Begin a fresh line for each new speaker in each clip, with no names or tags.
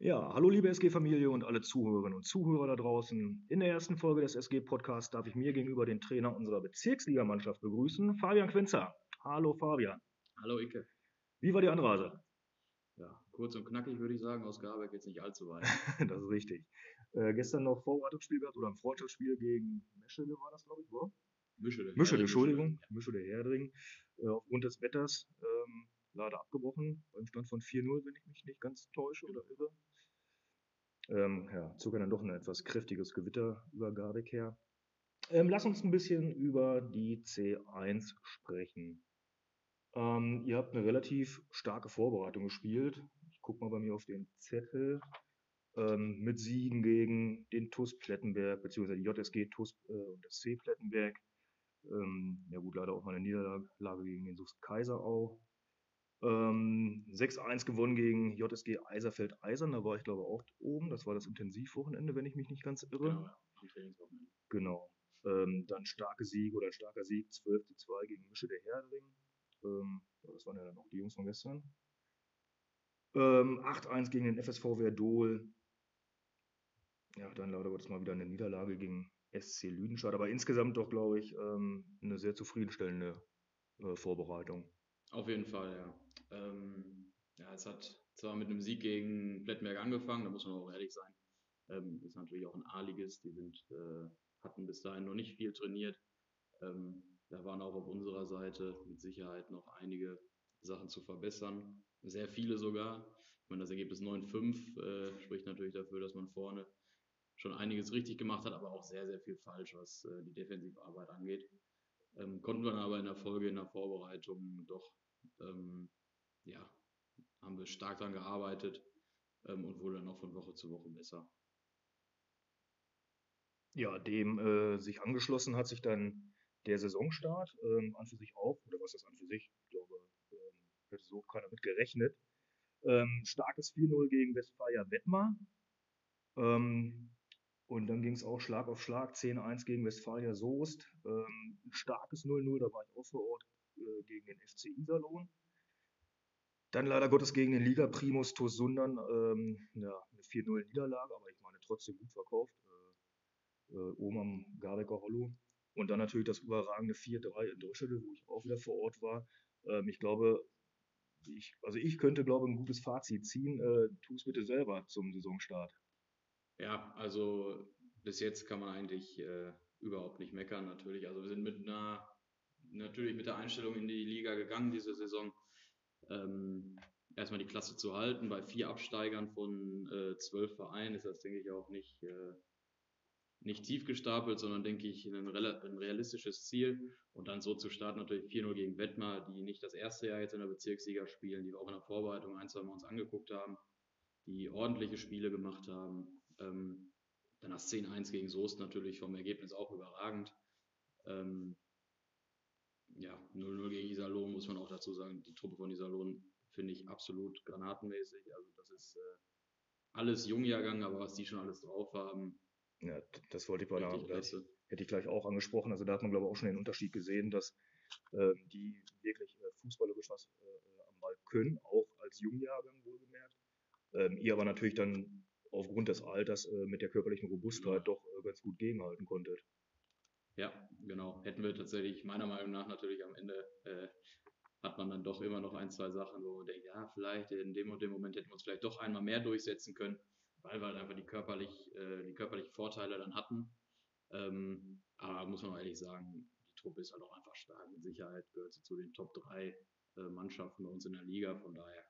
Ja, hallo liebe SG-Familie und alle Zuhörerinnen und Zuhörer da draußen. In der ersten Folge des SG-Podcasts darf ich mir gegenüber den Trainer unserer Bezirksligamannschaft begrüßen, Fabian Quenzer. Hallo Fabian.
Hallo Icke.
Wie war die Anreise?
Ja, kurz und knackig würde ich sagen, aus Garbeck jetzt nicht allzu weit.
das ist richtig. Äh, gestern noch Vorbereitungsspiel gehabt oder ein Freundschaftsspiel gegen Meschede war das, glaube ich, wo?
Mischede.
Mischede, Entschuldigung. Mischede Herdring. Äh, aufgrund des Wetters ähm, leider abgebrochen, beim Stand von 4-0, wenn ich mich nicht ganz täusche oder irre. Ähm, ja, zog dann doch ein etwas kräftiges Gewitter über Garbeck her. Ähm, lass uns ein bisschen über die C1 sprechen. Ähm, ihr habt eine relativ starke Vorbereitung gespielt. Ich gucke mal bei mir auf den Zettel. Ähm, mit Siegen gegen den TUS Plettenberg, beziehungsweise die JSG TUS äh, und das C Plettenberg. Ähm, ja gut, leider auch mal eine Niederlage gegen den SUS Kaiserau. Ähm, 6-1 gewonnen gegen JSG Eiserfeld Eisern, da war ich glaube auch oben. Das war das Intensivwochenende, wenn ich mich nicht ganz irre.
Genau, ja, Trainingswochenende.
Genau. Ähm, dann starke Sieg oder ein starker Sieg, 12 2 gegen Mische der Herdring. Ähm, das waren ja dann auch die Jungs von gestern. Ähm, 8-1 gegen den FSV Verdol. Ja, dann leider Gottes mal wieder eine Niederlage gegen SC Lüdenscheid, aber insgesamt doch, glaube ich, ähm, eine sehr zufriedenstellende äh, Vorbereitung.
Auf jeden Fall, ja. Ähm, ja, es hat zwar mit einem Sieg gegen Plettenberg angefangen, da muss man auch ehrlich sein. Ähm, ist natürlich auch ein A-Liges, die sind, äh, hatten bis dahin noch nicht viel trainiert. Ähm, da waren auch auf unserer Seite mit Sicherheit noch einige Sachen zu verbessern. Sehr viele sogar. Ich meine, das Ergebnis 9-5 äh, spricht natürlich dafür, dass man vorne schon einiges richtig gemacht hat, aber auch sehr, sehr viel falsch, was äh, die Defensivarbeit angeht. Ähm, konnten wir aber in der Folge, in der Vorbereitung doch, ähm, ja, haben wir stark daran gearbeitet ähm, und wurde dann auch von Woche zu Woche besser.
Ja, dem äh, sich angeschlossen hat sich dann der Saisonstart ähm, an für sich auch, oder was ist an für sich? Ich glaube, ähm, hätte so keiner mit gerechnet. Ähm, starkes 4-0 gegen Westfalia Wettmar. Ähm, und dann ging es auch Schlag auf Schlag, 10-1 gegen Westfalia Soest. Ähm, starkes 0-0, da war ich auch vor Ort äh, gegen den FC Iserlohn. Dann leider Gottes gegen den Liga-Primus TuS Sundern, ähm, ja, eine 4-0-Niederlage, aber ich meine trotzdem gut verkauft. Äh, äh, oben am Garbecker Hollow. Und dann natürlich das überragende 4-3 in Dröschede, wo ich auch wieder vor Ort war. Ähm, ich glaube, ich, also ich könnte, glaube ein gutes Fazit ziehen. Äh, tu es bitte selber zum Saisonstart.
Ja, also bis jetzt kann man eigentlich äh, überhaupt nicht meckern, natürlich. Also wir sind mit einer, natürlich mit der Einstellung in die Liga gegangen diese Saison. Ähm, erstmal die Klasse zu halten. Bei vier Absteigern von äh, zwölf Vereinen ist das, denke ich, auch nicht, äh, nicht tief gestapelt, sondern, denke ich, ein, ein realistisches Ziel. Und dann so zu starten, natürlich 4-0 gegen Wettmar, die nicht das erste Jahr jetzt in der Bezirksliga spielen, die wir auch in der Vorbereitung ein, zwei Mal uns angeguckt haben, die ordentliche Spiele gemacht haben. Ähm, dann das 10-1 gegen Soest natürlich vom Ergebnis auch überragend. Ähm, ja, 0-0 gegen Iserlohn muss man auch dazu sagen. Die Truppe von Iserlohn finde ich absolut granatenmäßig. Also das ist äh, alles Jungjahrgang, aber was die schon alles drauf haben.
Ja, das wollte ich bei der hätte, hätte ich gleich auch angesprochen. Also da hat man glaube ich auch schon den Unterschied gesehen, dass äh, die wirklich äh, fußballerisch was äh, am Ball können, auch als Jungjahrgang wohlgemerkt. Ähm, ihr aber natürlich dann aufgrund des Alters äh, mit der körperlichen Robustheit doch äh, ganz gut gegenhalten konntet.
Ja, genau. Hätten wir tatsächlich meiner Meinung nach natürlich am Ende äh, hat man dann doch immer noch ein, zwei Sachen, wo man denkt, ja, vielleicht in dem und dem Moment hätten wir uns vielleicht doch einmal mehr durchsetzen können, weil wir halt einfach die körperlich, äh, die körperlichen Vorteile dann hatten. Ähm, aber muss man auch ehrlich sagen, die Truppe ist halt auch einfach stark. Mit Sicherheit gehört sie zu den Top 3 äh, Mannschaften bei uns in der Liga. Von daher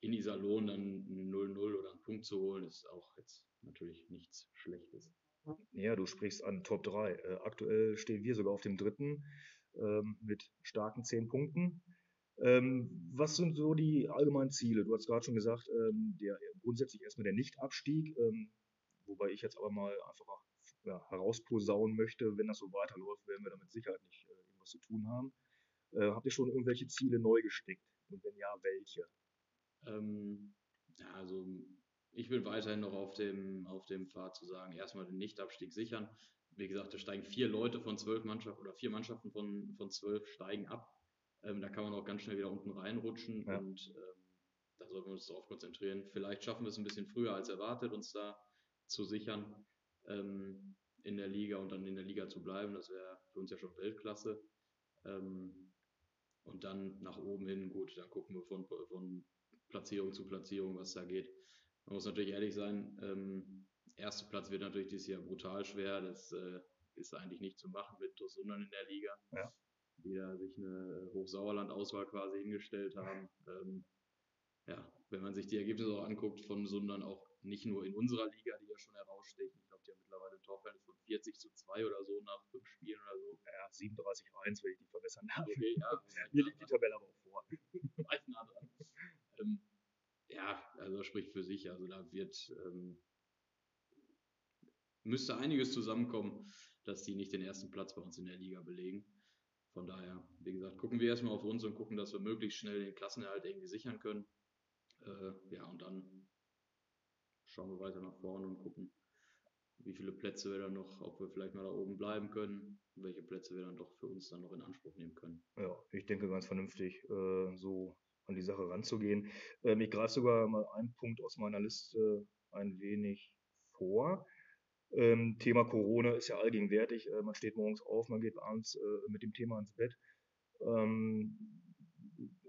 in Iserlohn dann ein 0-0 oder einen Punkt zu holen, ist auch jetzt natürlich nichts Schlechtes.
Ja, du sprichst an Top 3. Äh, aktuell stehen wir sogar auf dem dritten ähm, mit starken 10 Punkten. Ähm, was sind so die allgemeinen Ziele? Du hast gerade schon gesagt, ähm, der, grundsätzlich erstmal der Nicht-Abstieg, ähm, wobei ich jetzt aber mal einfach ja, herausposaunen möchte, wenn das so weiterläuft, werden wir damit Sicherheit nicht äh, irgendwas zu tun haben. Äh, habt ihr schon irgendwelche Ziele neu gesteckt? Und wenn ja, welche?
Ähm, ja, also ich will weiterhin noch auf dem, auf dem Pfad zu sagen, erstmal den Nichtabstieg sichern. Wie gesagt, da steigen vier Leute von zwölf Mannschaften oder vier Mannschaften von, von zwölf steigen ab. Ähm, da kann man auch ganz schnell wieder unten reinrutschen. Ja. Und ähm, da sollten wir uns darauf konzentrieren. Vielleicht schaffen wir es ein bisschen früher als erwartet, uns da zu sichern ähm, in der Liga und dann in der Liga zu bleiben. Das wäre für uns ja schon Weltklasse. Ähm, und dann nach oben hin, gut, dann gucken wir von, von Platzierung zu Platzierung, was da geht. Man muss natürlich ehrlich sein, ähm, erster Platz wird natürlich dieses Jahr brutal schwer. Das äh, ist eigentlich nicht zu machen mit Tosundan in der Liga. Ja. Die da sich eine Hochsauerland-Auswahl quasi hingestellt haben. Ähm, ja, wenn man sich die Ergebnisse auch anguckt von Sundern, auch nicht nur in unserer Liga, die ja schon herausstechen. Ich glaube, die haben mittlerweile ein Torverhältnis von 40 zu 2 oder so nach fünf Spielen oder so.
Ja, 37-1, wenn ich die verbessern darf.
Okay, ja.
Mir liegt die Tabelle aber auch vor.
Weit nah dran. Ähm, ja, also spricht für sich. Also da wird, ähm, müsste einiges zusammenkommen, dass die nicht den ersten Platz bei uns in der Liga belegen. Von daher, wie gesagt, gucken wir erstmal auf uns und gucken, dass wir möglichst schnell den Klassenerhalt irgendwie sichern können. Äh, ja, und dann schauen wir weiter nach vorne und gucken, wie viele Plätze wir dann noch, ob wir vielleicht mal da oben bleiben können, welche Plätze wir dann doch für uns dann noch in Anspruch nehmen können.
Ja, ich denke ganz vernünftig, äh, so an die Sache ranzugehen. Ähm, ich greife sogar mal einen Punkt aus meiner Liste ein wenig vor. Ähm, Thema Corona ist ja allgegenwärtig. Äh, man steht morgens auf, man geht abends äh, mit dem Thema ins Bett. Ähm,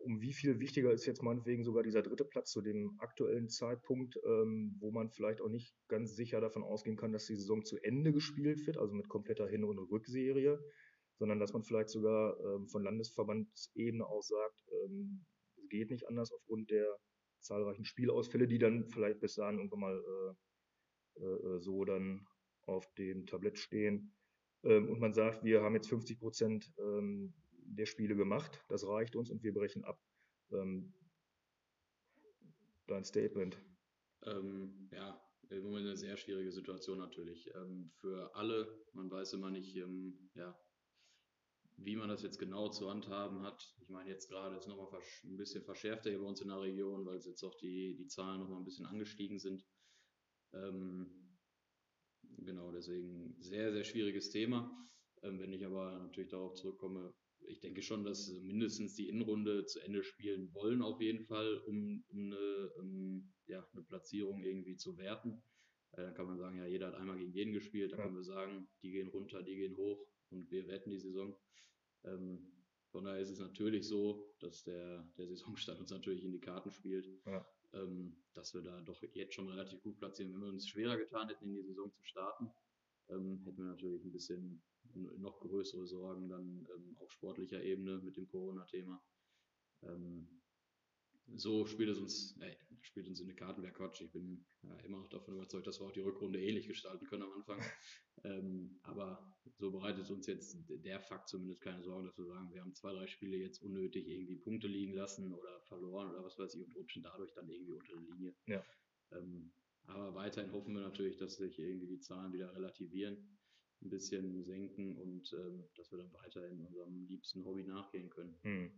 um wie viel wichtiger ist jetzt meinetwegen sogar dieser dritte Platz zu dem aktuellen Zeitpunkt, ähm, wo man vielleicht auch nicht ganz sicher davon ausgehen kann, dass die Saison zu Ende gespielt wird, also mit kompletter Hin- und Rückserie, sondern dass man vielleicht sogar ähm, von Landesverbandsebene aus sagt, ähm, geht nicht anders aufgrund der zahlreichen Spielausfälle, die dann vielleicht bis dahin irgendwann mal äh, äh, so dann auf dem Tablett stehen. Ähm, und man sagt, wir haben jetzt 50 Prozent ähm, der Spiele gemacht. Das reicht uns und wir brechen ab. Ähm, dein Statement.
Ähm, ja, im Moment eine sehr schwierige Situation natürlich. Ähm, für alle, man weiß immer nicht, ähm, ja, wie man das jetzt genau zu handhaben hat. Ich meine, jetzt gerade ist nochmal ein bisschen verschärfter hier bei uns in der Region, weil jetzt auch die, die Zahlen nochmal ein bisschen angestiegen sind. Ähm, genau, deswegen sehr, sehr schwieriges Thema. Ähm, wenn ich aber natürlich darauf zurückkomme, ich denke schon, dass mindestens die Innenrunde zu Ende spielen wollen, auf jeden Fall, um, um eine, um, ja, eine Platzierung irgendwie zu werten. Äh, dann kann man sagen, ja, jeder hat einmal gegen jeden gespielt, da ja. können wir sagen, die gehen runter, die gehen hoch und wir wetten die Saison. Ähm, von daher ist es natürlich so, dass der, der Saisonstart uns natürlich in die Karten spielt, ja. ähm, dass wir da doch jetzt schon relativ gut platzieren. Wenn wir uns schwerer getan hätten, in die Saison zu starten, ähm, hätten wir natürlich ein bisschen noch größere Sorgen dann ähm, auf sportlicher Ebene mit dem Corona-Thema. Ähm, so spielt es uns, äh, spielt uns in die Karten, wäre Quatsch. Ich bin ja, immer noch davon überzeugt, dass wir auch die Rückrunde ähnlich gestalten können am Anfang. ähm, aber so bereitet uns jetzt der Fakt zumindest keine Sorgen, dass wir sagen, wir haben zwei, drei Spiele jetzt unnötig irgendwie Punkte liegen lassen oder verloren oder was weiß ich und rutschen dadurch dann irgendwie unter die Linie. Ja. Ähm, aber weiterhin hoffen wir natürlich, dass sich irgendwie die Zahlen wieder relativieren ein bisschen senken und ähm, dass wir dann weiterhin unserem liebsten Hobby nachgehen können. Hm.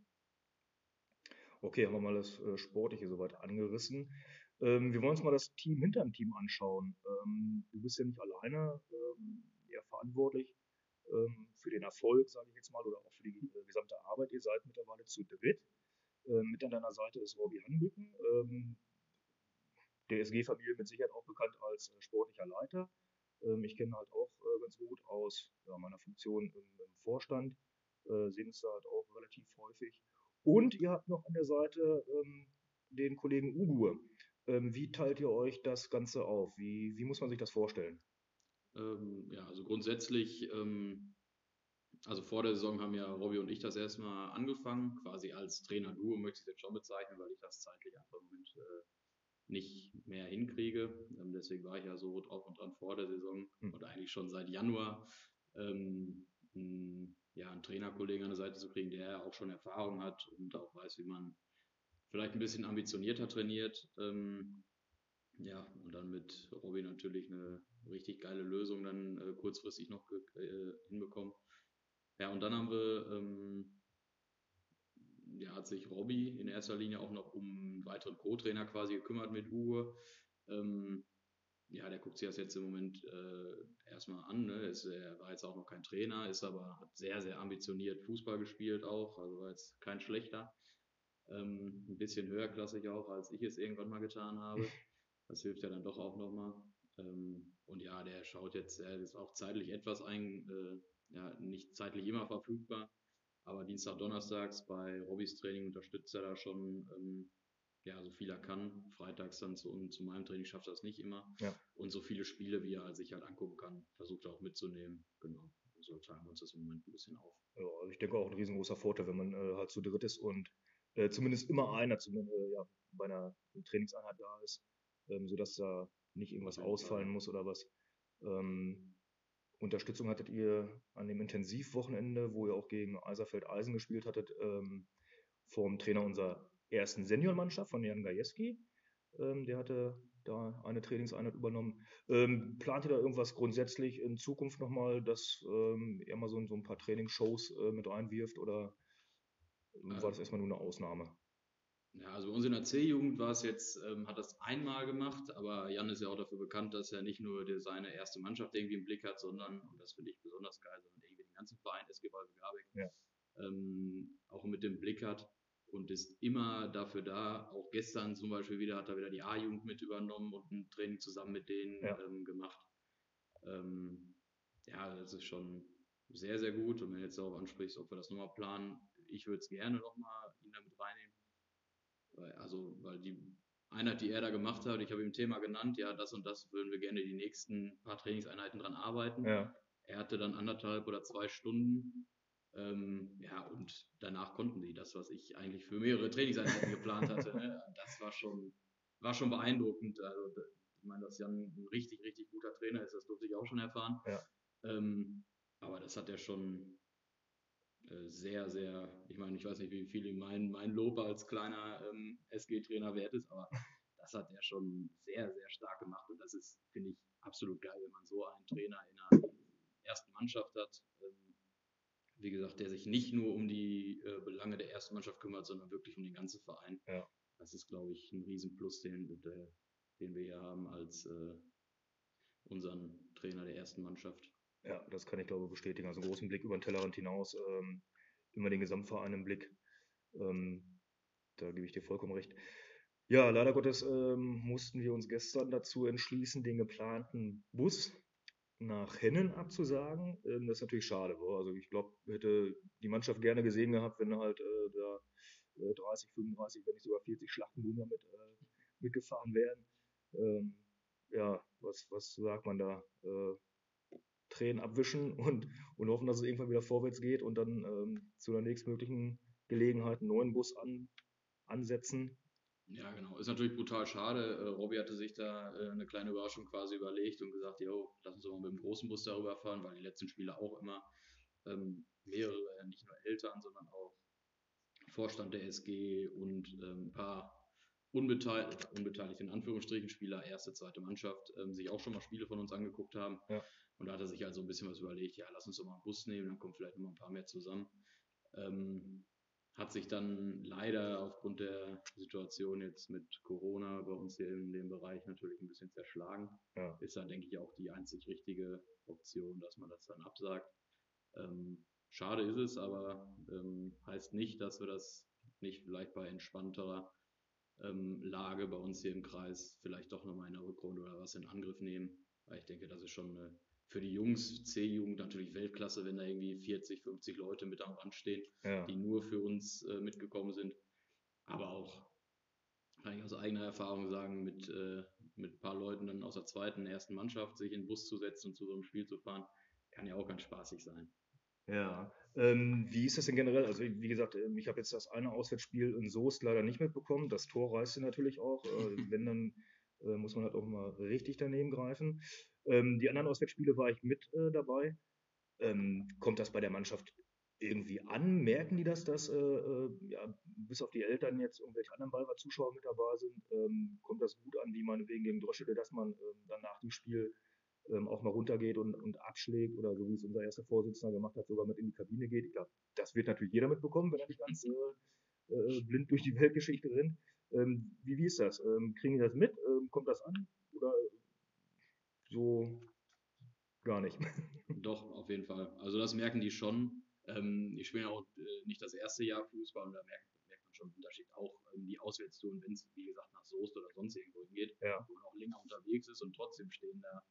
Okay, haben wir mal das äh, Sportliche soweit angerissen. Ähm, wir wollen uns mal das Team hinter dem Team anschauen. Ähm, du bist ja nicht alleine ähm, ja, verantwortlich ähm, für den Erfolg, sage ich jetzt mal, oder auch für die äh, gesamte Arbeit. Ihr seid mittlerweile zu dritt. Ähm, mit an deiner Seite ist Robbie Hanbücken, ähm, der SG-Familie mit Sicherheit auch bekannt als äh, sportlicher Leiter. Ich kenne halt auch äh, ganz gut aus ja, meiner Funktion im, im Vorstand, äh, sehen es da halt auch relativ häufig. Und ihr habt noch an der Seite ähm, den Kollegen Ugur. Ähm, wie teilt ihr euch das Ganze auf? Wie, wie muss man sich das vorstellen?
Ähm, ja, also grundsätzlich, ähm, also vor der Saison haben ja Robby und ich das erstmal angefangen, quasi als Trainer-Duo möchte ich es jetzt schon bezeichnen, weil ich das zeitlich einfach im Moment äh, nicht mehr hinkriege. Ähm, deswegen war ich ja so drauf und dran vor der Saison mhm. oder eigentlich schon seit Januar, ähm, ja, einen Trainerkollegen an der Seite zu kriegen, der auch schon Erfahrung hat und auch weiß, wie man vielleicht ein bisschen ambitionierter trainiert. Ähm, ja, und dann mit Robin natürlich eine richtig geile Lösung dann äh, kurzfristig noch äh, hinbekommen. Ja, und dann haben wir ähm, ja, hat sich Robby in erster Linie auch noch um einen weiteren Co-Trainer quasi gekümmert mit Uwe. Ähm, ja, der guckt sich das jetzt im Moment äh, erstmal an. Ne? Ist, er war jetzt auch noch kein Trainer, ist aber hat sehr, sehr ambitioniert Fußball gespielt auch, also war jetzt kein schlechter. Ähm, ein bisschen höherklassig auch, als ich es irgendwann mal getan habe. Das hilft ja dann doch auch nochmal. Ähm, und ja, der schaut jetzt, er ist auch zeitlich etwas ein, äh, ja, nicht zeitlich immer verfügbar, aber Dienstag, Donnerstags bei Robbys Training unterstützt er da schon, ähm, ja, so viel er kann. Freitags dann zu, zu meinem Training schafft er das nicht immer.
Ja.
Und so viele Spiele, wie er sich halt angucken kann, versucht er auch mitzunehmen. Genau. So teilen wir uns das im Moment ein bisschen auf.
Ja, also ich denke auch ein riesengroßer Vorteil, wenn man äh, halt zu dritt ist und äh, zumindest immer einer zumindest, äh, ja, bei einer Trainingseinheit da ist, ähm, sodass da nicht irgendwas ausfallen muss oder was. Ähm, Unterstützung hattet ihr an dem Intensivwochenende, wo ihr auch gegen Eiserfeld Eisen gespielt hattet, ähm, vom Trainer unserer ersten Seniormannschaft von Jan Gajewski. Ähm, der hatte da eine Trainingseinheit übernommen. Ähm, plant ihr da irgendwas grundsätzlich in Zukunft nochmal, dass ähm, er mal so, so ein paar Trainingsshows äh, mit reinwirft oder war das erstmal nur eine Ausnahme?
Ja, also bei uns in der C-Jugend war es jetzt, ähm, hat das einmal gemacht, aber Jan ist ja auch dafür bekannt, dass er nicht nur die, seine erste Mannschaft irgendwie im Blick hat, sondern, und das finde ich besonders geil, sondern irgendwie den ganzen Verein SG Walbe Garbeck
ja.
ähm, auch mit dem Blick hat und ist immer dafür da. Auch gestern zum Beispiel wieder hat er wieder die A-Jugend mit übernommen und ein Training zusammen mit denen
Ja.
ähm, gemacht. Ähm, ja, das ist schon sehr, sehr gut. Und wenn du jetzt darauf ansprichst, ob wir das nochmal planen, ich würde es gerne nochmal ihn damit reinnehmen. Weil, also, weil die Einheit, die er da gemacht hat, ich habe ihm Thema genannt, ja, das und das würden wir gerne die nächsten paar Trainingseinheiten dran arbeiten.
Ja,
Er hatte dann anderthalb oder zwei Stunden. Ähm, ja, und danach konnten die das, was ich eigentlich für mehrere Trainingseinheiten geplant hatte. Ne? Das war schon, war schon beeindruckend. Also, ich meine, dass Jan ein richtig, richtig guter Trainer ist, das durfte ich auch schon erfahren.
Ja.
Ähm, aber das hat er schon äh, sehr, sehr, ich meine, ich weiß nicht, wie viel mein, mein Lob als kleiner ähm, SG-Trainer wert ist, aber das hat er schon sehr, sehr stark gemacht und das ist, finde ich, absolut geil, wenn man so einen Trainer in einer ersten Mannschaft hat. Ähm, wie gesagt, der sich nicht nur um die äh, Belange der ersten Mannschaft kümmert, sondern wirklich um den ganzen Verein.
Ja.
Das ist, glaube ich, ein Riesenplus, den, der, den wir hier haben als äh, unseren Trainer der ersten Mannschaft.
ja, das kann ich glaube bestätigen. Also einen großen Blick über den Tellerrand hinaus, ähm, immer den Gesamtverein im Blick. Ähm, da gebe ich dir vollkommen recht. Ja, leider Gottes ähm, mussten wir uns gestern dazu entschließen, den geplanten Bus nach Hennen abzusagen. Ähm, das ist natürlich schade. Wa? Also ich glaube, hätte die Mannschaft gerne gesehen gehabt, wenn halt äh, da äh, 30, 35, wenn nicht sogar 40 Schlachtenboomer mit, äh, mitgefahren wären. Ähm, ja, was, was sagt man da? Äh, Tränen abwischen und, und hoffen, dass es irgendwann wieder vorwärts geht und dann ähm, zu der nächstmöglichen Gelegenheit einen neuen Bus an, ansetzen.
Ja, genau. Ist natürlich brutal schade. Äh, Robby hatte sich da äh, eine kleine Überraschung quasi überlegt und gesagt, jo, lass uns doch mal mit dem großen Bus darüber fahren, weil die letzten Spiele auch immer ähm, mehrere, äh, nicht nur Eltern, sondern auch Vorstand der SG und ähm, ein paar unbeteiligt, unbeteiligt in Anführungsstrichen Spieler, erste, zweite Mannschaft, ähm, sich auch schon mal Spiele von uns angeguckt haben.
Ja.
Und da hat er sich also ein bisschen was überlegt, ja, lass uns doch mal einen Bus nehmen, dann kommen vielleicht noch mal ein paar mehr zusammen. Ähm, hat sich dann leider aufgrund der Situation jetzt mit Corona bei uns hier in dem Bereich natürlich ein bisschen zerschlagen.
Ja.
Ist dann, denke ich, auch die einzig richtige Option, dass man das dann absagt. Ähm, schade ist es, aber ähm, heißt nicht, dass wir das nicht vielleicht bei entspannterer ähm, Lage bei uns hier im Kreis vielleicht doch nochmal in der Rückrunde oder was in Angriff nehmen. Weil ich denke, das ist schon eine, für die Jungs, C-Jugend natürlich Weltklasse, wenn da irgendwie 40, 50 Leute mit am Rand stehen
Ja,
die nur für uns äh, mitgekommen sind. Aber auch, kann ich aus eigener Erfahrung sagen, mit, äh, mit ein paar Leuten dann aus der zweiten, ersten Mannschaft sich in den Bus zu setzen und zu so einem Spiel zu fahren, kann ja auch ganz spaßig sein.
ja. Ähm, wie ist das denn generell? Also wie gesagt, ähm, ich habe jetzt das eine Auswärtsspiel in Soest leider nicht mitbekommen. Das Tor reißt natürlich auch. Äh, wenn, dann äh, muss man halt auch mal richtig daneben greifen. Ähm, die anderen Auswärtsspiele war ich mit äh, dabei. Ähm, kommt das bei der Mannschaft irgendwie an? Merken die das, dass äh, äh, ja, bis auf die Eltern jetzt irgendwelche anderen Balver-Zuschauer mit dabei sind? Ähm, kommt das gut an, wie meinetwegen gegen Droschede, dass man ähm, dann nach dem Spiel ähm, auch mal runtergeht und, und abschlägt oder so wie es unser erster Vorsitzender gemacht hat, sogar mit in die Kabine geht. Ich glaube, das wird natürlich jeder mitbekommen, wenn er nicht ganz äh, äh, blind durch die Weltgeschichte rennt. Ähm, wie, wie ist das? Ähm, kriegen die das mit? Ähm, kommt das an? Oder so gar nicht?
Doch, auf jeden Fall. Also das merken die schon. Ähm, die spielen auch äh, nicht das erste Jahr Fußball und da merkt, merkt man schon ein Unterschied. Auch ähm, die Auswärtstouren, wenn es, wie gesagt, nach Soest oder sonst irgendwo hingeht,
Ja.
wo man auch länger unterwegs ist und trotzdem stehen da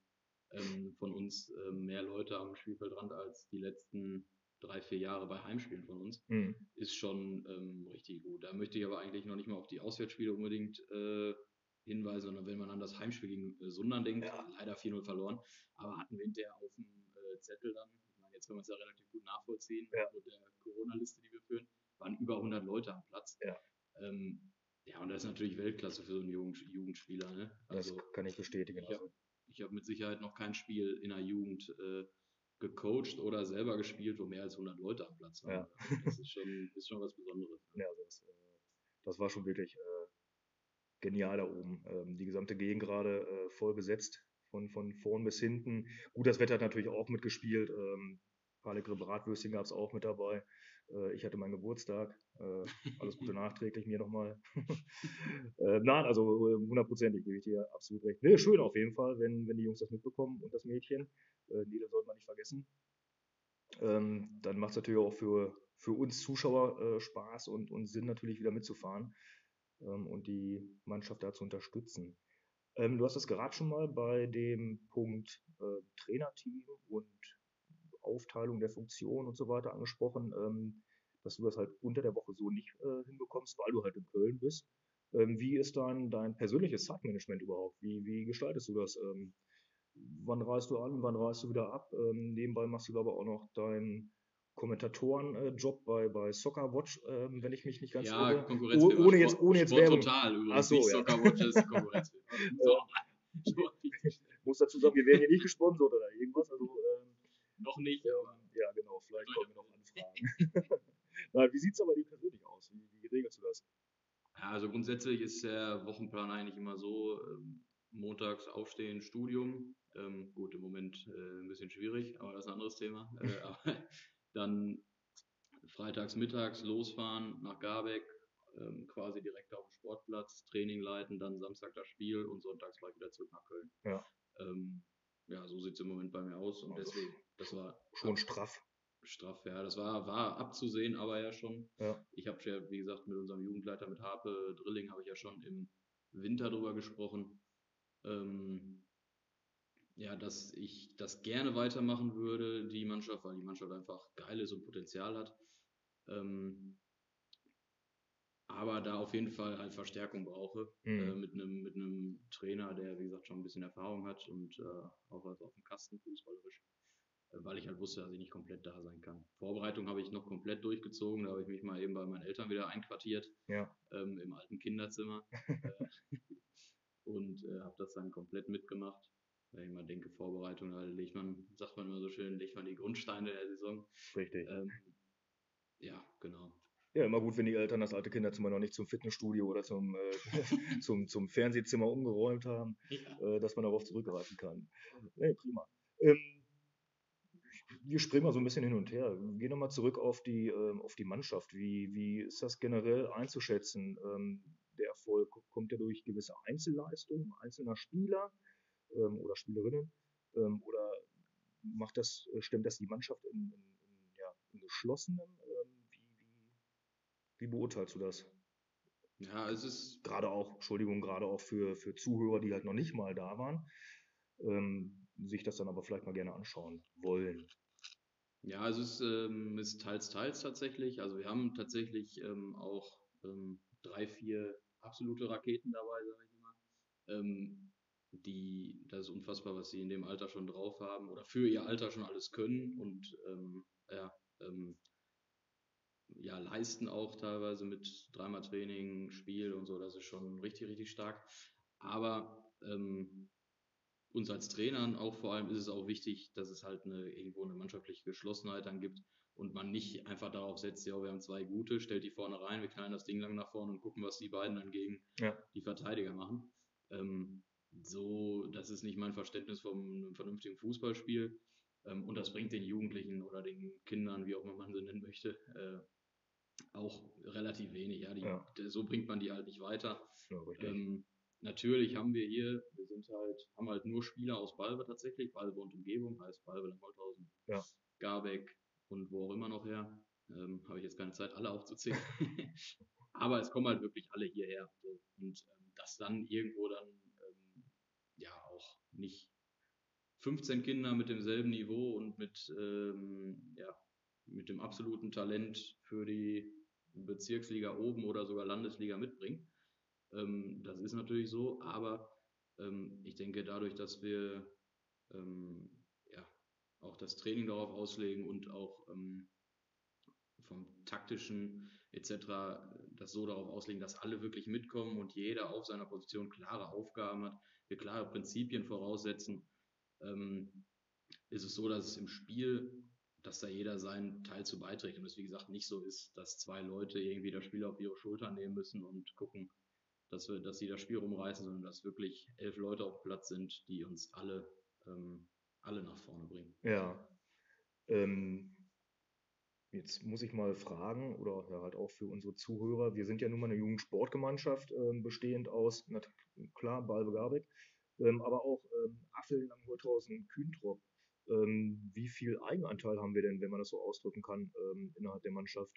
ähm, von uns mehr Leute am Spielfeldrand als die letzten drei, vier Jahre bei Heimspielen von uns,
Mhm.
ist schon ähm, richtig gut. Da möchte ich aber eigentlich noch nicht mal auf die Auswärtsspiele unbedingt äh, hinweisen, sondern wenn man an das Heimspiel gegen äh, Sundern denkt,
Ja.
leider 4-0 verloren, aber hatten wir hinterher auf dem äh, Zettel dann, ich meine, jetzt können wir es ja relativ gut nachvollziehen,
Ja.
mit der Corona-Liste, die wir führen, waren über 100 Leute am Platz.
Ja.
Ähm, ja, und das ist natürlich Weltklasse für so einen Jugend Jugendspieler. Ne?
Das
Also
kann ich bestätigen. Also,
ich habe mit Sicherheit noch kein Spiel in der Jugend äh, gecoacht oder selber gespielt, wo mehr als 100 Leute am Platz waren.
Ja.
Also das ist schon, ist schon was Besonderes.
ja, also das, äh, das war schon wirklich äh, genial da oben. Ähm, die gesamte Gegend gerade äh, voll besetzt, von, von vorn bis hinten. Gut, das Wetter hat natürlich auch mitgespielt. Ähm, ein paar leckere Bratwürstchen gab es auch mit dabei. Äh, ich hatte meinen Geburtstag. Äh, alles Gute nachträglich mir nochmal. äh, nein, also äh, hundertprozentig gebe ich dir absolut recht. Nee, schön auf jeden Fall, wenn, wenn die Jungs das mitbekommen und das Mädchen. Äh, Nele sollte man nicht vergessen. Ähm, dann macht es natürlich auch für, für uns Zuschauer äh, Spaß und, und Sinn natürlich wieder mitzufahren ähm, und die Mannschaft da zu unterstützen. Ähm, du hast es gerade schon mal bei dem Punkt äh, Trainerteam und Aufteilung der Funktion und so weiter angesprochen, ähm, dass du das halt unter der Woche so nicht äh, hinbekommst, weil du halt in Köln bist. Ähm, wie ist dein, dein persönliches Zeitmanagement überhaupt? Wie, wie gestaltest du das? Ähm, wann reist du an, wann reist du wieder ab? Ähm, nebenbei machst du aber auch noch deinen Kommentatorenjob bei, bei Soccer Watch, ähm, wenn ich mich nicht ganz
ja,
irre.
Konkurrenz.
Oh, ohne jetzt, ohne jetzt Werbung.
total übrigens.
Ach so,
nicht
ja.
Soccer Watch ist Konkurrenz. so, Sport-
muss dazu sagen, wir werden hier nicht gesponsert oder irgendwas. Also, ähm,
noch nicht, aber
ja, genau, vielleicht kommen wir noch Anfragen. Nein, wie sieht es aber dir persönlich aus? Wie, wie regelst du das?
Ja, also grundsätzlich ist der Wochenplan eigentlich immer so, ähm, montags aufstehen, Studium. Ähm, gut, im Moment äh, ein bisschen schwierig, aber das ist ein anderes Thema. Äh, aber dann freitags mittags losfahren nach Garbeck, ähm, quasi direkt auf dem Sportplatz, Training leiten, dann Samstag das Spiel und sonntags ich wieder zurück nach Köln.
Ja.
Ähm, ja, so sieht es im Moment bei mir aus und
Also
deswegen, das war
Schon straff.
straff, ja. Das war, war abzusehen, aber ja schon.
Ja.
Ich habe ja, wie gesagt, mit unserem Jugendleiter, mit Harpe Drilling, habe ich ja schon im Winter drüber gesprochen. Ähm, ja, dass ich das gerne weitermachen würde, die Mannschaft, weil die Mannschaft einfach geil ist und Potenzial hat. Ähm, aber da auf jeden Fall halt Verstärkung brauche
Mhm.
äh, mit einem mit einem Trainer, der wie gesagt schon ein bisschen Erfahrung hat und äh, auch was auf dem Kasten fußballerisch, äh, weil ich halt wusste, dass ich nicht komplett da sein kann. Vorbereitung habe ich noch komplett durchgezogen, da habe ich mich mal eben bei meinen Eltern wieder einquartiert
Ja.
ähm, im alten Kinderzimmer äh, und äh, habe das dann komplett mitgemacht. Wenn ich mal denke, Vorbereitung, da legt man, sagt man immer so schön, legt man die Grundsteine der Saison.
Richtig.
Ähm, ja, genau.
Ja, immer gut, wenn die Eltern das alte Kinderzimmer noch nicht zum Fitnessstudio oder zum, äh, zum, zum Fernsehzimmer umgeräumt haben, äh, dass man darauf zurückgreifen kann. Nee, prima. Ähm, wir springen mal so ein bisschen hin und her. Gehen nochmal zurück auf die, ähm, auf die Mannschaft. Wie, wie ist das generell einzuschätzen? Ähm, der Erfolg kommt ja durch gewisse Einzelleistungen einzelner Spieler ähm, oder Spielerinnen? Ähm, oder macht das, äh, stemmt das die Mannschaft in, in, in, ja, in geschlossenem? Ähm, wie, wie, wie beurteilst du das?
Ja, es ist
Gerade auch, Entschuldigung, gerade auch für, für Zuhörer, die halt noch nicht mal da waren, ähm, sich das dann aber vielleicht mal gerne anschauen wollen.
Ja, es ist, ähm, ist teils, teils tatsächlich. Also wir haben tatsächlich ähm, auch ähm, drei, vier absolute Raketen dabei, sage ich immer. Die, das ist unfassbar, was sie in dem Alter schon drauf haben oder für ihr Alter schon alles können und ähm, ja, ähm, ja, leisten auch teilweise mit dreimal Training, Spiel und so. Das ist schon richtig, richtig stark. Aber ähm, uns als Trainern auch vor allem ist es auch wichtig, dass es halt eine, irgendwo eine mannschaftliche Geschlossenheit dann gibt und man nicht einfach darauf setzt, ja, wir haben zwei gute, stellt die vorne rein, wir knallen das Ding lang nach vorne und gucken, was die beiden dann gegen
Ja.
die Verteidiger machen. Ähm, so, das ist nicht mein Verständnis vom vernünftigen Fußballspiel. Ähm, und das bringt den Jugendlichen oder den Kindern, wie auch immer man sie nennen möchte, äh, auch relativ wenig. Ja, die,
Ja.
so bringt man die halt nicht weiter.
Ja.
Ähm, natürlich haben wir hier, wir sind halt, haben halt nur Spieler aus Balve tatsächlich, Balve und Umgebung, heißt Balve, Langholthausen,
Ja.
Garbeck und wo auch immer noch her. Ähm, Habe ich jetzt keine Zeit, alle aufzuzählen. aber es kommen halt wirklich alle hierher. So. Und ähm, dass dann irgendwo dann nicht 15 Kinder mit demselben Niveau und mit, ähm, ja, mit dem absoluten Talent für die Bezirksliga oben oder sogar Landesliga mitbringen. Ähm, das ist natürlich so, aber ähm, ich denke dadurch, dass wir ähm, ja, auch das Training darauf auslegen und auch ähm, taktischen etc. das so darauf auslegen, dass alle wirklich mitkommen und jeder auf seiner Position klare Aufgaben hat, wir klare Prinzipien voraussetzen, ähm, ist es so, dass es im Spiel, dass da jeder seinen Teil zu beiträgt und es wie gesagt nicht so ist, dass zwei Leute irgendwie das Spiel auf ihre Schulter nehmen müssen und gucken, dass wir, dass sie das Spiel rumreißen, sondern dass wirklich elf Leute auf Platz sind, die uns alle, ähm, alle nach vorne bringen.
Ja. Ähm, jetzt muss ich mal fragen, oder ja, halt auch für unsere Zuhörer, wir sind ja nun mal eine Jugendsportgemeinschaft, ähm, bestehend aus, na klar, Balbe ähm, aber auch ähm, Affeln, Langholthausen, Kühntrop. Ähm, wie viel Eigenanteil haben wir denn, wenn man das so ausdrücken kann, ähm, innerhalb der Mannschaft?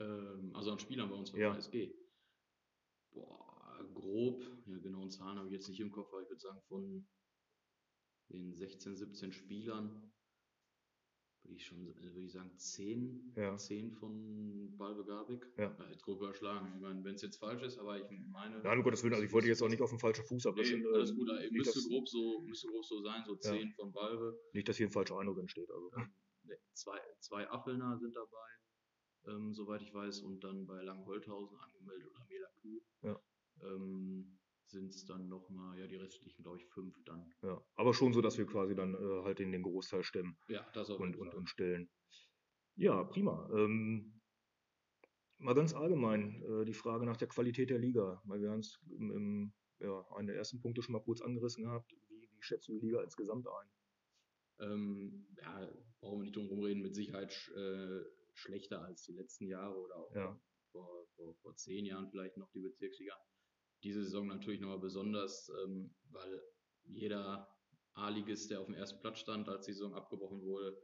Ähm, also an Spielern bei uns von ja. HSG. Boah, grob, ja, genauen Zahlen habe ich jetzt nicht im Kopf, aber ich würde sagen, von den 16, 17 Spielern würde ich schon, würde ich sagen, 10, ja. 10 von Balbegabik.
Ja.
ja. Jetzt grob überschlagen. Ich meine, wenn es jetzt falsch ist, aber ich meine.
Nein, um Gottes Willen, also ich wollte jetzt auch nicht auf den falschen Fuß
ablösen. Nee, alles gut, äh, müsste, das, grob so, müsste grob so sein, so 10 ja. von Balbe.
Nicht, dass hier ein falscher Eindruck entsteht. Also.
Ähm, zwei, zwei Appelner sind dabei ähm, soweit ich weiß, und dann bei Langholthausen angemeldet oder Melakü.
Ja.
Ähm, sind es dann nochmal, ja, die restlichen, glaube ich, fünf dann.
Ja, aber schon so, dass wir quasi dann äh, halt in den Großteil stemmen.
Ja, das auch.
Und, und, und stellen. Ja, prima. Ähm, mal ganz allgemein äh, die Frage nach der Qualität der Liga, weil wir haben es im, ja, einen der ersten Punkte schon mal kurz angerissen gehabt. Wie, wie schätzt du die Liga insgesamt ein?
Ähm, ja, brauchen wir nicht drum reden, mit Sicherheit äh, schlechter als die letzten Jahre oder auch
ja.
vor, vor, vor zehn Jahren vielleicht noch die Bezirksliga. Diese Saison natürlich nochmal besonders, ähm, weil jeder A-Ligist, der auf dem ersten Platz stand, als die Saison abgebrochen wurde,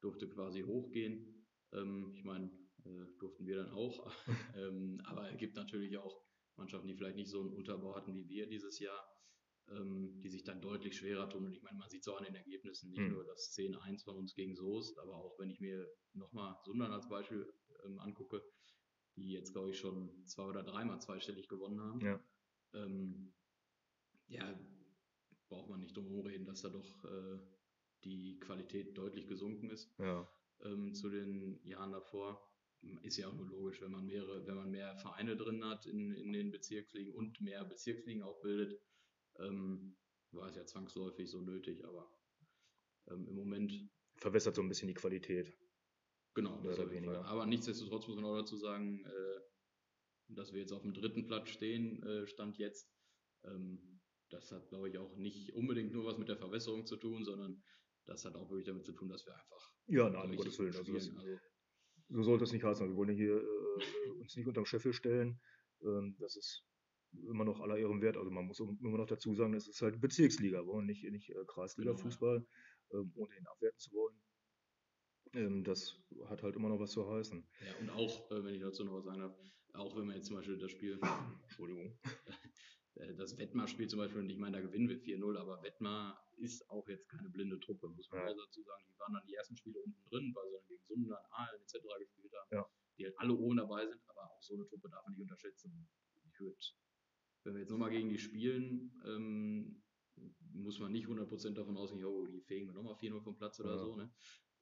durfte quasi hochgehen. Ähm, ich meine, äh, durften wir dann auch. ähm, aber es gibt natürlich auch Mannschaften, die vielleicht nicht so einen Unterbau hatten wie wir dieses Jahr, ähm, die sich dann deutlich schwerer tun. Und ich meine, man sieht es auch an den Ergebnissen, nicht mhm. nur das 10-1 von uns gegen Soest, aber auch wenn ich mir nochmal Sundern als Beispiel ähm, angucke, die jetzt, glaube ich, schon zwei oder dreimal zweistellig gewonnen haben.
Ja.
Ähm, ja, braucht man nicht drum reden, dass da doch äh, die Qualität deutlich gesunken ist
ja.
ähm, zu den Jahren davor. Ist ja auch nur logisch, wenn man mehrere, wenn man mehr Vereine drin hat in, in den Bezirksligen und mehr Bezirksligen auch bildet, ähm, war es ja zwangsläufig so nötig, aber ähm, im Moment.
Verwässert so ein bisschen die Qualität.
Genau, das auf weniger. Aber nichtsdestotrotz muss man auch dazu sagen, äh, dass wir jetzt auf dem dritten Platz stehen, äh, stand jetzt. Ähm, das hat, glaube ich, auch nicht unbedingt nur was mit der Verwässerung zu tun, sondern das hat auch wirklich damit zu tun, dass wir einfach.
Ja, nein, um Gottes Willen. Also, das, also so sollte es nicht heißen. Also wir wollen hier äh, uns nicht unterm Scheffel stellen. Ähm, das ist immer noch aller Ehren wert. Also man muss immer noch dazu sagen, es ist halt Bezirksliga, wollen nicht, nicht äh, Kreisliga-Fußball, genau, ähm, ohne ihn abwerten zu wollen. Ähm, das hat halt immer noch was zu heißen.
Ja, und auch, äh, wenn ich dazu noch was sagen darf, auch wenn man jetzt zum Beispiel das Spiel,
Entschuldigung,
äh, das Wettmar-Spiel zum Beispiel, und ich meine, da gewinnen wir 4-0, aber Wettmar ist auch jetzt keine blinde Truppe, muss man ja. auch dazu sagen. Die waren dann die ersten Spiele unten drin, weil sie dann gegen Sundern, Aalen etc. gespielt haben,
ja.
die halt alle oben dabei sind, aber auch so eine Truppe darf man nicht unterschätzen. Ich würde wenn wir jetzt nochmal gegen die spielen, ähm, muss man nicht 100% davon ausgehen, oh, die fegen wir nochmal 4-0 vom Platz oder ja. so. Ne?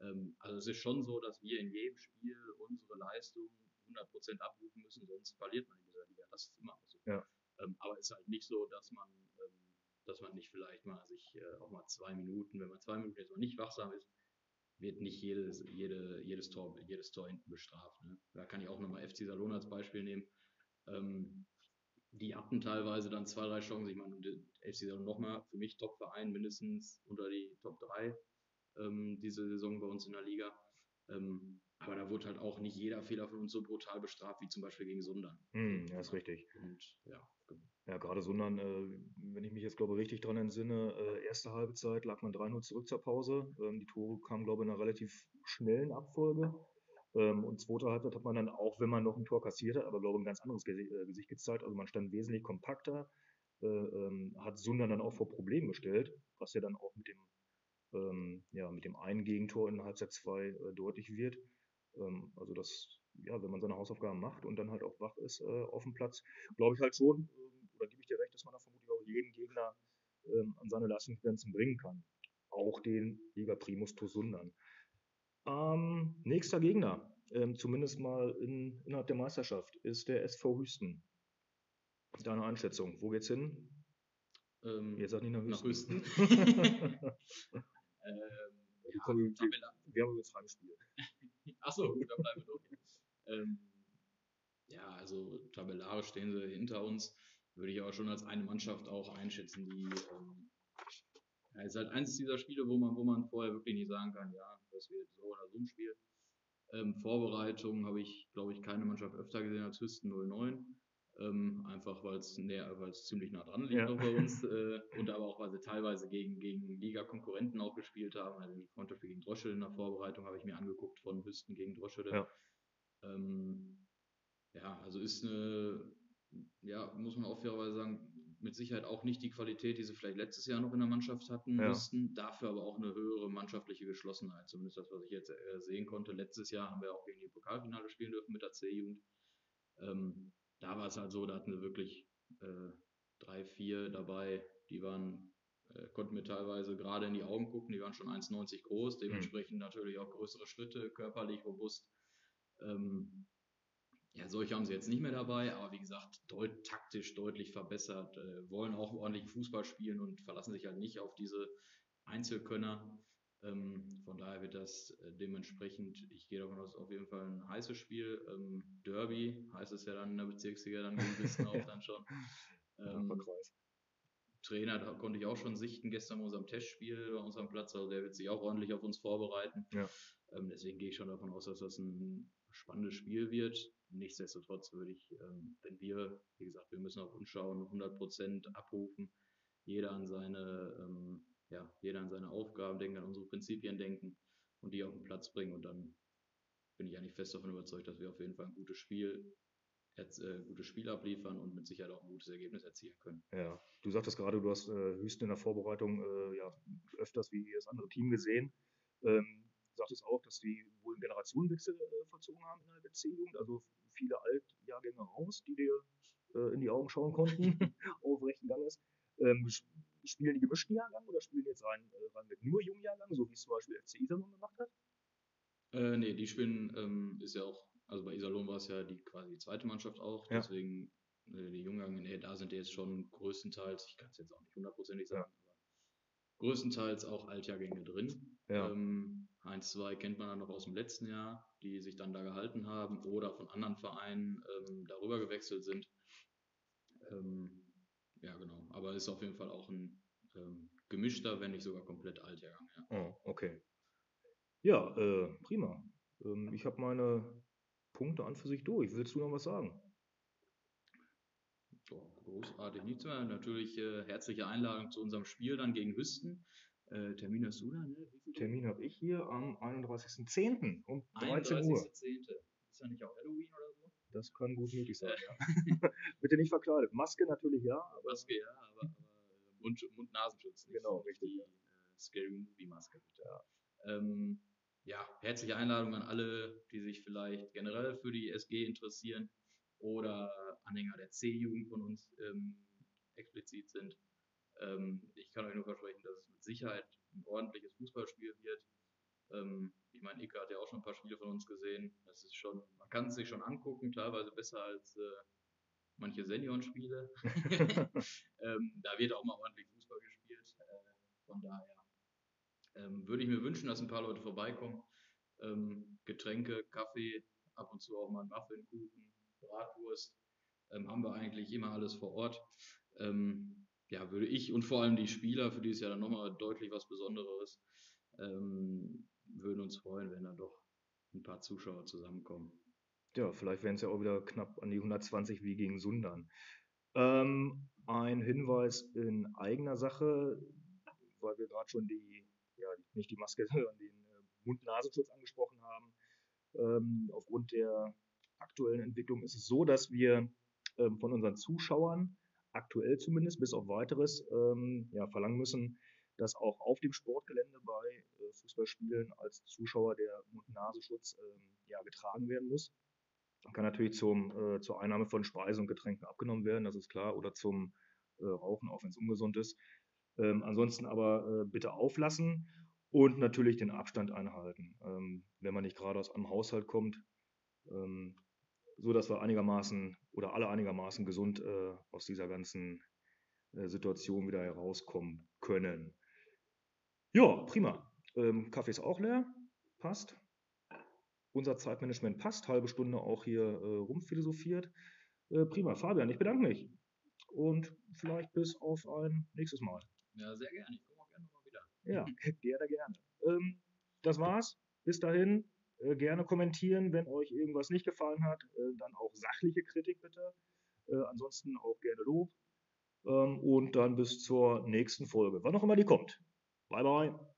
Ähm, also es ist schon so, dass wir in jedem Spiel unsere Leistung 100% abrufen müssen, sonst verliert man in dieser Liga. Das ist immer so.
Ja.
Ähm, aber es ist halt nicht so, dass man, ähm, dass man nicht vielleicht mal sich äh, auch mal zwei Minuten, wenn man zwei Minuten jetzt noch nicht wachsam ist, wird nicht jedes, jede, jedes, Tor, jedes Tor hinten bestraft. Ne? Da kann ich auch nochmal FC Salon als Beispiel nehmen. Ähm, die hatten teilweise dann zwei, drei Chancen. Ich meine, FC Salon nochmal für mich Top-Verein, mindestens unter die Top 3 ähm, diese Saison bei uns in der Liga. Ähm, aber da wurde halt auch nicht jeder Fehler von uns so brutal bestraft wie zum Beispiel gegen Sundern.
Mm, ja, ist richtig.
Und ja, genau.
Ja, gerade Sundern, äh, wenn ich mich jetzt glaube richtig dran entsinne, äh, erste Halbzeit lag man 3-0 zurück zur Pause. Ähm, die Tore kamen, glaube ich, in einer relativ schnellen Abfolge. Ähm, und zweite Halbzeit hat man dann auch, wenn man noch ein Tor kassiert hat, aber glaube ich ein ganz anderes Gesicht, äh, Gesicht gezeigt. Also man stand wesentlich kompakter, äh, ähm, hat Sundern dann auch vor Probleme gestellt, was ja dann auch mit dem, ähm, ja, mit dem einen Gegentor in Halbzeit 2 äh, deutlich wird. Ähm, also das, ja, wenn man seine Hausaufgaben macht und dann halt auch wach ist äh, auf dem Platz, glaube ich halt schon, ähm, oder gebe ich dir recht, dass man da vermutlich auch jeden Gegner ähm, an seine Leistungsgrenzen bringen kann. Auch den Liga Primus Tosundern. Ähm, nächster Gegner, ähm, zumindest mal in, innerhalb der Meisterschaft, ist der SV Hüsten. Deine Einschätzung, wo geht's hin?
Ähm,
Jetzt sag nicht nach Hüsten.
nach Hüsten. ähm,
Ja, komm, wir, wir haben jetzt Heimspiel.
Achso, gut, dann bleiben wir doch. Ähm, ja, also tabellarisch stehen sie hinter uns. Würde ich aber schon als eine Mannschaft auch einschätzen, die ähm, ja, ist halt eins dieser Spiele, wo man, wo man vorher wirklich nicht sagen kann, ja, das wird so oder so ein Spiel. Ähm, Vorbereitung habe ich, glaube ich, keine Mannschaft öfter gesehen als Hüsten 09. Ähm, einfach weil es näher, weil es ziemlich nah dran liegt
Ja.
auch bei uns äh, und aber auch weil sie teilweise gegen, gegen Liga-Konkurrenten auch gespielt haben. Also die Freundschaft gegen Droschel in der Vorbereitung habe ich mir angeguckt von Hüsten gegen Droschel.
Ja.
Ähm, ja, also ist eine, ja, muss man auch fairerweise sagen, mit Sicherheit auch nicht die Qualität, die sie vielleicht letztes Jahr noch in der Mannschaft hatten
Ja.
müssten, dafür aber auch eine höhere mannschaftliche Geschlossenheit, zumindest das, was ich jetzt äh, sehen konnte. Letztes Jahr haben wir auch gegen die Pokalfinale spielen dürfen mit der C-Jugend. Ähm, da war es halt so, da hatten sie wirklich äh, drei, vier dabei, die waren, äh, konnten mir teilweise gerade in die Augen gucken, die waren schon 1,90 groß, dementsprechend natürlich auch größere Schritte, körperlich robust. Ähm, ja, solche haben sie jetzt nicht mehr dabei, aber wie gesagt, deut taktisch deutlich verbessert, äh, wollen auch ordentlich Fußball spielen und verlassen sich halt nicht auf diese Einzelkönner. Ähm, von daher wird das äh, dementsprechend, ich gehe davon aus, auf jeden Fall ein heißes Spiel. Ähm, Derby heißt es ja dann in der Bezirksliga dann gegen Wissen auch dann schon. Ähm. Trainer, da konnte ich auch schon sichten gestern bei unserem Testspiel bei unserem Platz, also der wird sich auch ordentlich auf uns vorbereiten.
Ja.
Ähm, deswegen gehe ich schon davon aus, dass das ein spannendes Spiel wird. Nichtsdestotrotz würde ich, ähm, wenn wir, wie gesagt, wir müssen auf uns schauen, 100% abrufen, jeder an seine, ähm, ja, jeder an seine Aufgaben denken, an unsere Prinzipien denken und die auf den Platz bringen und dann bin ich eigentlich fest davon überzeugt, dass wir auf jeden Fall ein gutes Spiel, äh, gutes Spiel abliefern und mit Sicherheit auch ein gutes Ergebnis erzielen können.
Ja, du sagtest gerade, du hast äh, Hüsten in der Vorbereitung äh, ja öfters wie das andere Team gesehen. Ähm, sagtest auch, dass die wohl einen Generationenwechsel äh, vollzogen haben innerhalb der C-Jugend, also viele Altjahrgänge raus, die dir äh, in die Augen schauen konnten, auf rechten Ganges. Ähm, spielen die gemischten Jahrgang oder spielen jetzt rein, äh, rein mit nur Jungjahrgang, so wie es zum Beispiel FC Iserlohn gemacht hat?
Äh, nee, die spielen, ähm, ist ja auch, also bei Iserlohn war es ja die quasi die zweite Mannschaft auch,
Ja.
deswegen äh, die Jungen, nee, da sind die jetzt schon größtenteils, ich kann es jetzt auch nicht hundertprozentig sagen, aber größtenteils auch Altjahrgänge drin.
Ja.
Ähm, eins, zwei kennt man dann noch aus dem letzten Jahr, die sich dann da gehalten haben oder von anderen Vereinen ähm, darüber gewechselt sind. Ähm, ja, genau. Aber ist auf jeden Fall auch ein ähm, gemischter, wenn nicht sogar komplett Altjahrgang. Ja.
Oh, okay. Ja, äh, prima. Ähm, ich habe meine Punkte an für sich durch. Willst du noch was sagen?
Boah, großartig, nichts mehr. Natürlich äh, herzliche Einladung zu unserem Spiel dann gegen Hüsten. Äh, Termin hast du da, ne?
Termin habe ich hier am 31.10. um 13 Uhr.
31.10. Ist ja nicht auch Halloween oder so?
Das kann gut möglich sein, ja. Bitte nicht verkleidet. Maske natürlich ja, aber
Maske, ja, aber, aber äh, Mund, Mund-Nasenschutz. nicht
Genau, richtig,
Die
ja.
äh, Scary Movie-Maske, bitte. Ja. Ähm, ja, herzliche Einladung an alle, die sich vielleicht generell für die SG interessieren oder Anhänger der C-Jugend von uns ähm, explizit sind. Ähm, ich kann euch nur versprechen, dass es mit Sicherheit ein ordentliches Fußballspiel wird. Ähm, ich meine, Ike hat ja auch schon ein paar Spiele von uns gesehen. Das ist schon, kann es sich schon angucken, teilweise besser als äh, manche Seniorenspiele. ähm, da wird auch mal ordentlich Fußball gespielt. Äh, von daher ähm, würde ich mir wünschen, dass ein paar Leute vorbeikommen. Ähm, Getränke, Kaffee, ab und zu auch mal einen Muffin, Kuchen, Bratwurst. Ähm, haben wir eigentlich immer alles vor Ort. Ähm, ja, würde ich und vor allem die Spieler, für die ist ja dann nochmal deutlich was Besonderes, ähm, würden uns freuen, wenn dann doch ein paar Zuschauer zusammenkommen.
Ja, vielleicht wären es ja auch wieder knapp an die 120 wie gegen Sundern. Ähm, ein Hinweis in eigener Sache, weil wir gerade schon die, ja, nicht die Maske, sondern den äh, Mund-Nasenschutz angesprochen haben. Ähm, aufgrund der aktuellen Entwicklung ist es so, dass wir ähm, von unseren Zuschauern aktuell zumindest bis auf weiteres ähm, ja, verlangen müssen, dass auch auf dem Sportgelände bei äh, Fußballspielen als Zuschauer der Mund-Nasenschutz ähm, ja, getragen werden muss. Kann natürlich zum, äh, zur Einnahme von Speisen und Getränken abgenommen werden, das ist klar, oder zum äh, Rauchen, auch wenn es ungesund ist. Ähm, ansonsten aber äh, bitte auflassen und natürlich den Abstand einhalten, ähm, wenn man nicht gerade aus einem Haushalt kommt, ähm, so dass wir einigermaßen oder alle einigermaßen gesund äh, aus dieser ganzen äh, Situation wieder herauskommen können. Ja, prima. Ähm, Kaffee ist auch leer, passt. Unser Zeitmanagement passt, halbe Stunde auch hier äh, rumphilosophiert. Äh, prima, Fabian, ich bedanke mich. Und vielleicht bis auf ein nächstes Mal.
Ja, sehr gerne. Ich komme auch gerne nochmal wieder.
Ja, gerne, gerne. Ähm, das war's. Bis dahin, äh, gerne kommentieren, wenn euch irgendwas nicht gefallen hat. Äh, dann auch sachliche Kritik bitte. Äh, ansonsten auch gerne Lob. Ähm, und dann bis zur nächsten Folge, wann auch immer die kommt. Bye, bye.